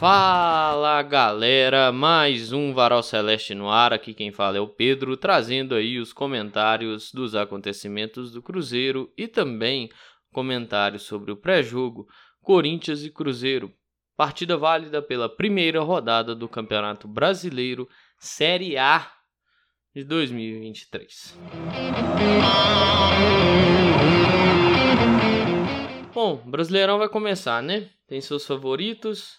Fala galera, mais um Varal Celeste no ar. Aqui quem fala é o Pedro, trazendo aí os comentários dos acontecimentos do Cruzeiro e também comentários sobre o pré-jogo Corinthians e Cruzeiro. Partida válida pela primeira rodada do Campeonato Brasileiro Série A de 2023. Bom, Brasileirão vai começar, né? Tem seus favoritos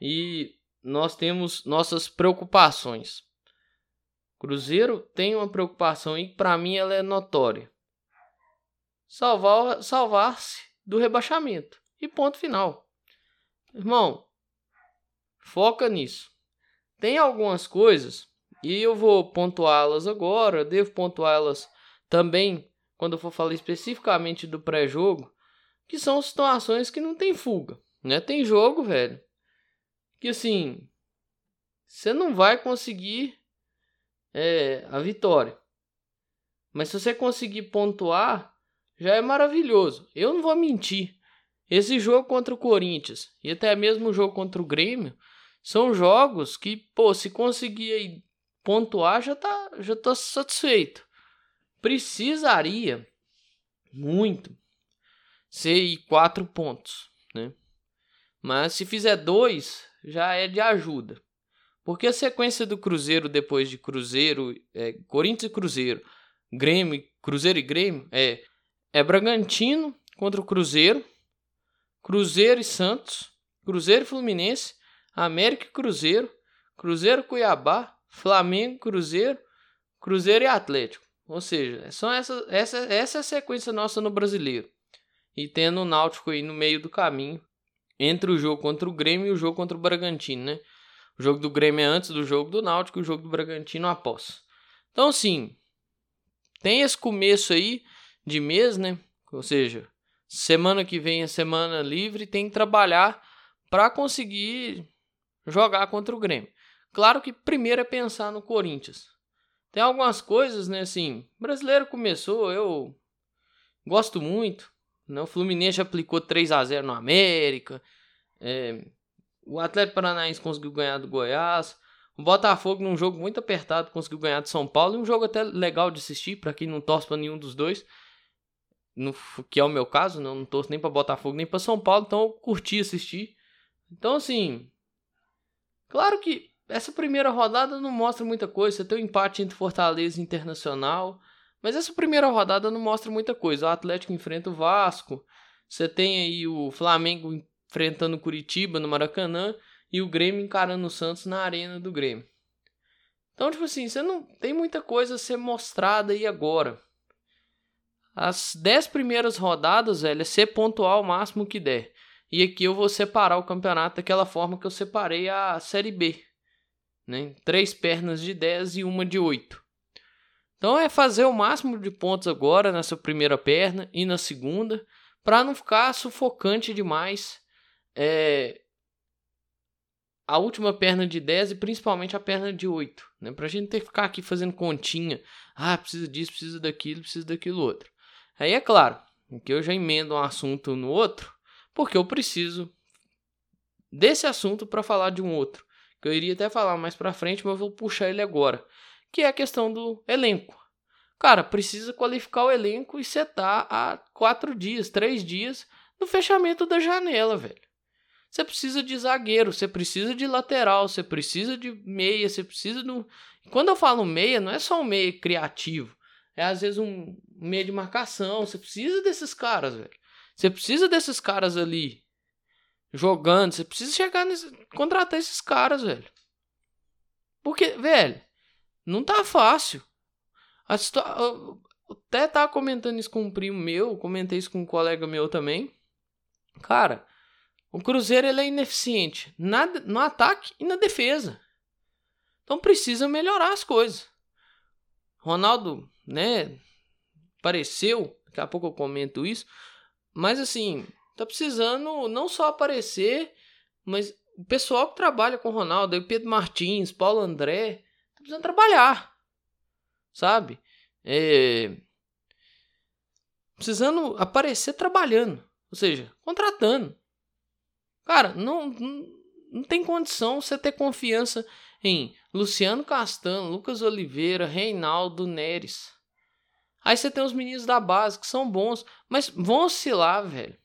e nós temos nossas preocupações. Cruzeiro tem uma preocupação e para mim ela é notória. Salvar salvar-se do rebaixamento. E ponto final. Irmão, foca nisso. Tem algumas coisas e eu vou pontuá-las agora, devo pontuá-las também quando eu for falar especificamente do pré-jogo, que são situações que não tem fuga, né? Tem jogo, velho, que assim, você não vai conseguir é, a vitória. Mas se você conseguir pontuar, já é maravilhoso. Eu não vou mentir. Esse jogo contra o Corinthians e até mesmo o jogo contra o Grêmio são jogos que, pô, se conseguir pontuar já tá, já tô satisfeito. Precisaria muito ser quatro pontos, né? Mas se fizer dois, já é de ajuda. Porque a sequência do Cruzeiro depois de Cruzeiro, é, Corinthians e Cruzeiro, Grêmio, Cruzeiro e Grêmio, é, é Bragantino contra o Cruzeiro, Cruzeiro e Santos, Cruzeiro e Fluminense, América e Cruzeiro, Cruzeiro e Cuiabá, Flamengo, Cruzeiro, Cruzeiro e Atlético. Ou seja, são essa, essa, essa é a sequência nossa no brasileiro. E tendo o Náutico aí no meio do caminho entre o jogo contra o Grêmio e o jogo contra o Bragantino, né? O jogo do Grêmio é antes do jogo do Náutico e o jogo do Bragantino após. Então, assim, tem esse começo aí de mês, né? Ou seja, semana que vem é semana livre, tem que trabalhar para conseguir jogar contra o Grêmio. Claro que primeiro é pensar no Corinthians. Tem algumas coisas, né, assim, brasileiro começou, eu gosto muito, né, o Fluminense aplicou 3 a 0 no América, é, o Atlético Paranaense conseguiu ganhar do Goiás, o Botafogo num jogo muito apertado conseguiu ganhar do São Paulo, e um jogo até legal de assistir para quem não torce para nenhum dos dois, no, que é o meu caso, não, não torço nem para Botafogo nem para São Paulo, então eu curti assistir. Então assim, claro que essa primeira rodada não mostra muita coisa. Você tem um empate entre Fortaleza e Internacional. Mas essa primeira rodada não mostra muita coisa. O Atlético enfrenta o Vasco. Você tem aí o Flamengo enfrentando o Curitiba no Maracanã. E o Grêmio encarando o Santos na arena do Grêmio. Então, tipo assim, você não tem muita coisa a ser mostrada aí agora. As dez primeiras rodadas, velho, é ser pontual o máximo que der. E aqui eu vou separar o campeonato daquela forma que eu separei a Série B né? Três pernas de 10 e uma de 8. Então é fazer o máximo de pontos agora nessa primeira perna e na segunda, para não ficar sufocante demais é, a última perna de 10 e principalmente a perna de 8. Né? Para a gente ter que ficar aqui fazendo continha. Ah, precisa disso, precisa daquilo, precisa daquilo outro. Aí é claro que eu já emendo um assunto no outro, porque eu preciso desse assunto para falar de um outro que eu iria até falar mais pra frente, mas eu vou puxar ele agora, que é a questão do elenco. Cara, precisa qualificar o elenco e setar há quatro dias, três dias no fechamento da janela, velho. Você precisa de zagueiro, você precisa de lateral, você precisa de meia, você precisa de um... Quando eu falo meia, não é só um meia criativo. É às vezes um meia de marcação. Você precisa desses caras, velho. Você precisa desses caras ali jogando. Você precisa chegar nesse. contratar esses caras, velho. Porque, velho, não tá fácil. A situa... Eu até tava comentando isso com um primo meu, comentei isso com um colega meu também. Cara, o Cruzeiro ele é ineficiente na, no ataque e na defesa. Então precisa melhorar as coisas. Ronaldo, né, apareceu, daqui a pouco eu comento isso, mas assim, tá precisando não só aparecer, mas o pessoal que trabalha com Ronaldo, Pedro Martins, Paulo André, tá precisando trabalhar, sabe? É... Precisando aparecer trabalhando, ou seja, contratando. Cara, não, não tem condição você ter confiança em Luciano Castan, Lucas Oliveira, Reinaldo Neres. Aí você tem os meninos da base que são bons, mas vão oscilar, velho.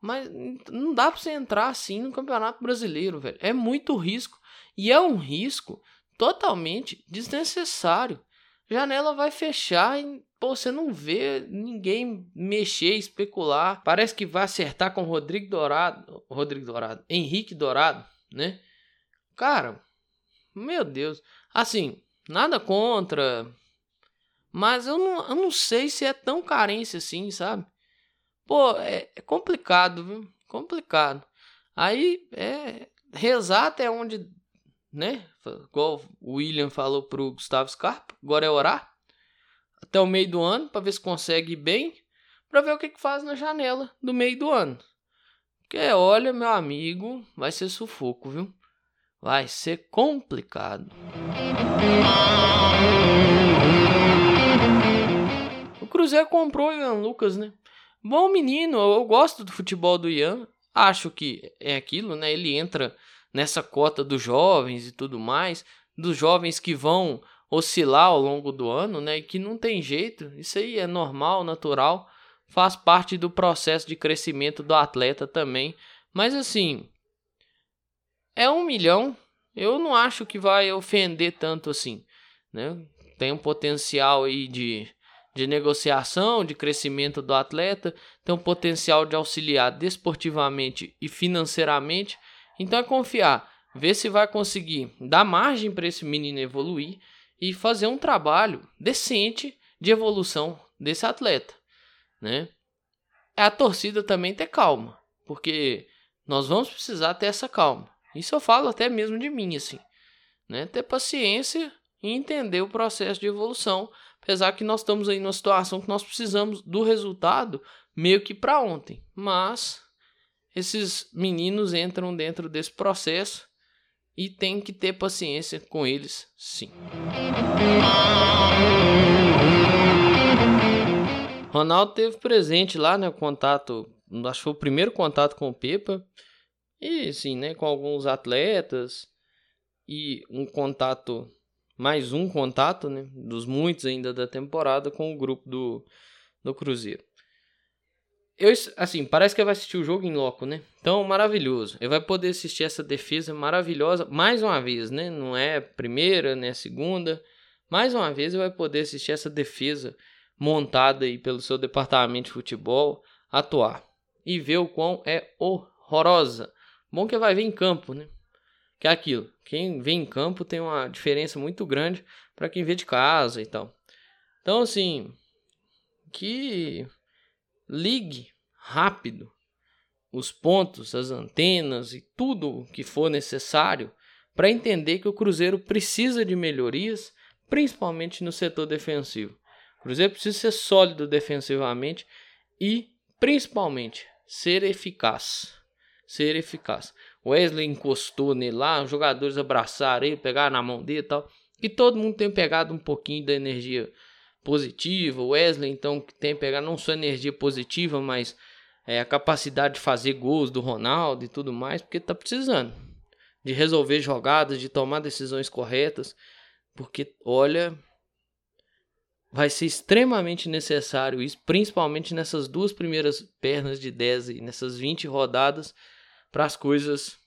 Mas não dá pra você entrar assim no Campeonato Brasileiro, velho. É muito risco. E é um risco totalmente desnecessário. Janela vai fechar e pô, você não vê ninguém mexer, especular. Parece que vai acertar com Rodrigo Dourado, Rodrigo Dourado, Henrique Dourado, né? Cara, meu Deus. Assim, nada contra, mas eu não, eu não sei se é tão carência assim, sabe? Pô, é, é complicado, viu? Complicado. Aí, é rezar até onde, né? Igual o William falou pro Gustavo Scarpa, agora é orar até o meio do ano para ver se consegue ir bem, para ver o que, que faz na janela do meio do ano. Porque olha, meu amigo, vai ser sufoco, viu? Vai ser complicado. O Cruzeiro comprou o Ian Lucas, né? Bom menino, eu gosto do futebol do Ian. Acho que é aquilo, né? Ele entra nessa cota dos jovens e tudo mais, dos jovens que vão oscilar ao longo do ano, né? E que não tem jeito. Isso aí é normal, natural, faz parte do processo de crescimento do atleta também. Mas assim, é um milhão. Eu não acho que vai ofender tanto assim, né? Tem um potencial aí de de negociação, de crescimento do atleta, tem um potencial de auxiliar desportivamente e financeiramente. Então é confiar, ver se vai conseguir dar margem para esse menino evoluir e fazer um trabalho decente de evolução desse atleta, né? É a torcida também ter calma, porque nós vamos precisar ter essa calma. Isso eu falo até mesmo de mim assim, né? Ter paciência e entender o processo de evolução Apesar que nós estamos aí numa situação que nós precisamos do resultado meio que para ontem. Mas esses meninos entram dentro desse processo e tem que ter paciência com eles, sim. Ronaldo teve presente lá, né, contato, acho que foi o primeiro contato com o Pepa. E sim, né, com alguns atletas e um contato mais um contato, né, dos muitos ainda da temporada com o grupo do, do Cruzeiro. Eu, assim, parece que vai assistir o jogo em loco, né? Então, maravilhoso. Ele vai poder assistir essa defesa maravilhosa mais uma vez, né? Não é primeira, né? Segunda. Mais uma vez ele vai poder assistir essa defesa montada aí pelo seu departamento de futebol atuar e ver o quão é horrorosa. Bom que vai ver em campo, né? Que é aquilo. Quem vê em campo tem uma diferença muito grande para quem vê de casa e tal. Então, assim, que ligue rápido os pontos, as antenas e tudo que for necessário para entender que o Cruzeiro precisa de melhorias, principalmente no setor defensivo. O Cruzeiro precisa ser sólido defensivamente e, principalmente, ser eficaz. Ser eficaz. Wesley encostou nele lá, os jogadores abraçaram ele, pegaram na mão dele e tal. E todo mundo tem pegado um pouquinho da energia positiva. Wesley, então, que tem pegado não só energia positiva, mas é, a capacidade de fazer gols do Ronaldo e tudo mais, porque tá precisando de resolver jogadas, de tomar decisões corretas. Porque, olha, vai ser extremamente necessário isso, principalmente nessas duas primeiras pernas de 10 e nessas 20 rodadas para as coisas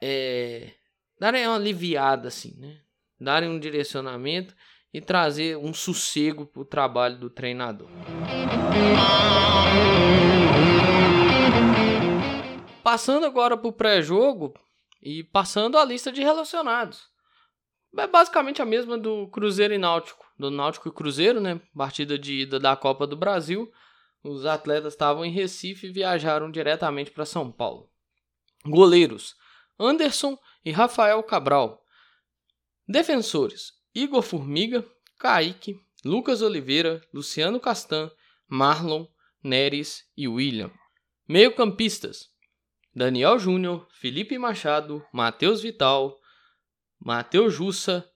é, darem uma aliviada assim, né? Darem um direcionamento e trazer um sossego para o trabalho do treinador. Passando agora para o pré-jogo e passando a lista de relacionados. É basicamente a mesma do Cruzeiro e Náutico. Do Náutico e Cruzeiro, né? Partida de ida da Copa do Brasil. Os atletas estavam em Recife e viajaram diretamente para São Paulo. Goleiros: Anderson e Rafael Cabral. Defensores: Igor Formiga, Kaique, Lucas Oliveira, Luciano Castan, Marlon, Neres e William. Meio-campistas: Daniel Júnior, Felipe Machado, Matheus Vital, Matheus Jussa,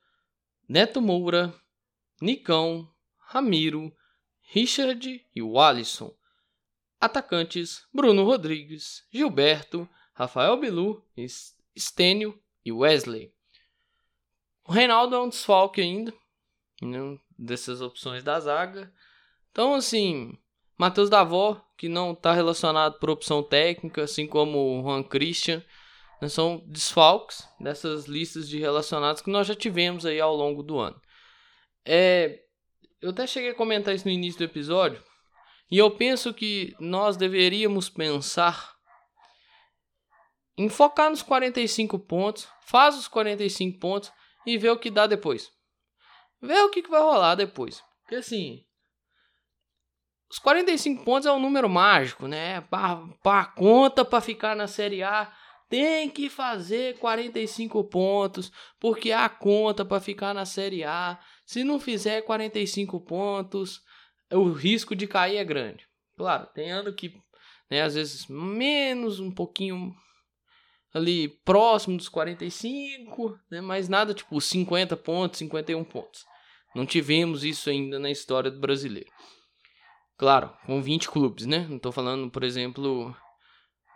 Neto Moura, Nicão, Ramiro, Richard e o Alisson. atacantes Bruno Rodrigues, Gilberto, Rafael Bilu, Stênio e Wesley. O Reinaldo é um desfalque ainda, né, dessas opções da zaga. Então, assim, Matheus Davó, que não está relacionado por opção técnica, assim como o Juan Christian, né, são desfalques dessas listas de relacionados que nós já tivemos aí ao longo do ano. É, eu até cheguei a comentar isso no início do episódio, e eu penso que nós deveríamos pensar em focar nos 45 pontos, faz os 45 pontos e ver o que dá depois. Ver o que, que vai rolar depois. Porque assim, os 45 pontos é um número mágico, né? Para conta para ficar na Série A tem que fazer 45 pontos, porque há conta para ficar na Série A. Se não fizer 45 pontos, o risco de cair é grande. Claro, tem ano que, né, às vezes menos, um pouquinho ali próximo dos 45, né, mas nada tipo 50 pontos, 51 pontos. Não tivemos isso ainda na história do brasileiro. Claro, com 20 clubes, né? Não estou falando, por exemplo,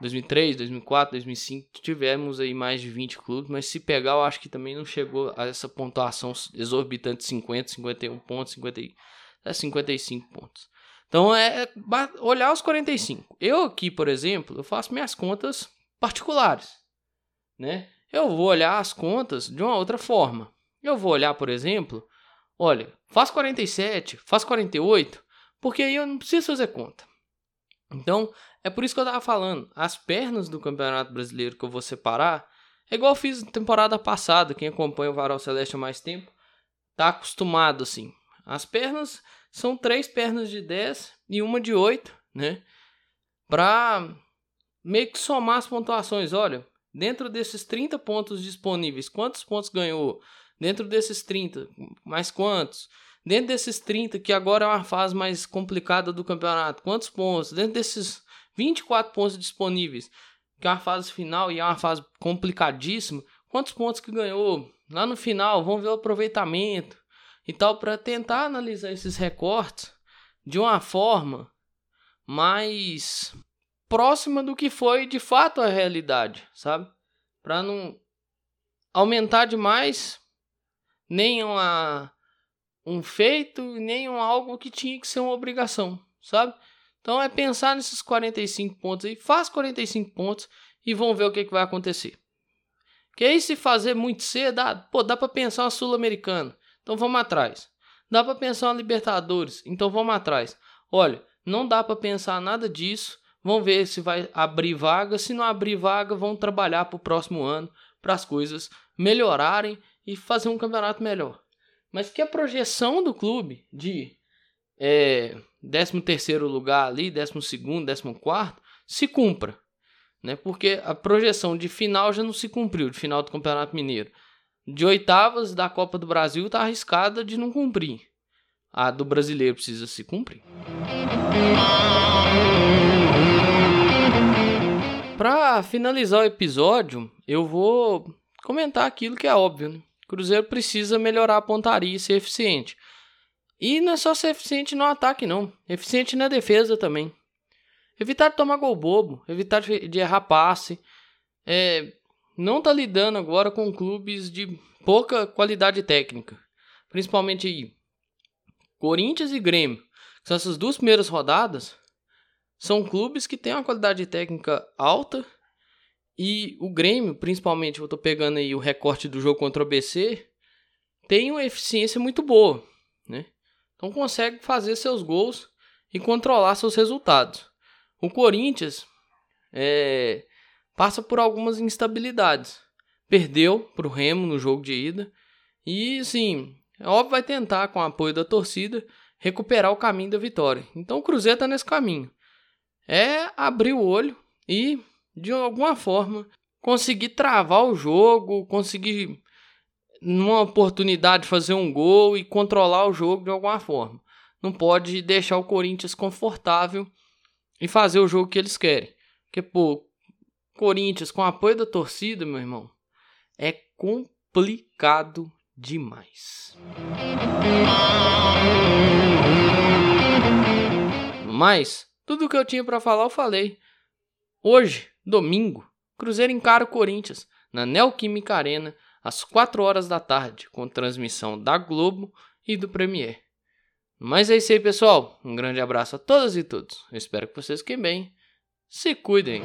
2003, 2004, 2005, tivemos aí mais de 20 clubes, mas se pegar, eu acho que também não chegou a essa pontuação exorbitante de 50, 51 pontos, 50, é 55 pontos. Então é, é olhar os 45. Eu aqui, por exemplo, eu faço minhas contas particulares, né? Eu vou olhar as contas de uma outra forma. Eu vou olhar, por exemplo, olha, faz 47, faz 48, porque aí eu não preciso fazer conta. Então, é por isso que eu tava falando, as pernas do Campeonato Brasileiro que eu vou separar, é igual eu fiz temporada passada, quem acompanha o Varal Celeste há mais tempo, tá acostumado assim. As pernas são três pernas de 10 e uma de 8, né? Pra meio que somar as pontuações. Olha, dentro desses 30 pontos disponíveis, quantos pontos ganhou? Dentro desses 30, mais quantos? Dentro desses 30, que agora é uma fase mais complicada do campeonato, quantos pontos? Dentro desses 24 pontos disponíveis, que é uma fase final e é uma fase complicadíssima, quantos pontos que ganhou? Lá no final, vamos ver o aproveitamento e tal, para tentar analisar esses recortes de uma forma mais próxima do que foi de fato a realidade, sabe? Para não aumentar demais nem uma, um feito, nem um algo que tinha que ser uma obrigação, sabe? Então é pensar nesses 45 pontos aí, faz 45 pontos e vão ver o que, que vai acontecer. Que aí se fazer muito cedo, dá, pô, dá para pensar uma sul-americana. Então vamos atrás. Dá para pensar uma Libertadores, então vamos atrás. Olha, não dá para pensar nada disso. Vamos ver se vai abrir vaga. Se não abrir vaga, vão trabalhar para o próximo ano para as coisas melhorarem e fazer um campeonato melhor. Mas que a projeção do clube de é, 13 terceiro lugar ali, 12 segundo, 14 quarto, se cumpra. Né? Porque a projeção de final já não se cumpriu, de final do Campeonato Mineiro. De oitavas da Copa do Brasil está arriscada de não cumprir. A do brasileiro precisa se cumprir. Para finalizar o episódio, eu vou comentar aquilo que é óbvio. Né? Cruzeiro precisa melhorar a pontaria e ser eficiente. E não é só ser eficiente no ataque, não. Eficiente na defesa também. Evitar de tomar gol bobo, evitar de errar passe. É, não tá lidando agora com clubes de pouca qualidade técnica. Principalmente Corinthians e Grêmio. São essas duas primeiras rodadas. São clubes que têm uma qualidade técnica alta. E o Grêmio, principalmente, eu tô pegando aí o recorte do jogo contra o BC, tem uma eficiência muito boa, né? Então consegue fazer seus gols e controlar seus resultados. O Corinthians é, passa por algumas instabilidades. Perdeu para o Remo no jogo de ida. E sim, é óbvio vai tentar, com o apoio da torcida, recuperar o caminho da vitória. Então o Cruzeiro está nesse caminho. É abrir o olho e, de alguma forma, conseguir travar o jogo, conseguir numa oportunidade fazer um gol e controlar o jogo de alguma forma. Não pode deixar o Corinthians confortável e fazer o jogo que eles querem. Porque, pô, Corinthians com apoio da torcida, meu irmão, é complicado demais. Mas, Tudo que eu tinha para falar eu falei. Hoje, domingo, Cruzeiro encara o Corinthians na Neoquímica Arena às 4 horas da tarde, com transmissão da Globo e do Premier. Mas é isso aí, pessoal. Um grande abraço a todas e todos. Eu espero que vocês fiquem bem. Se cuidem.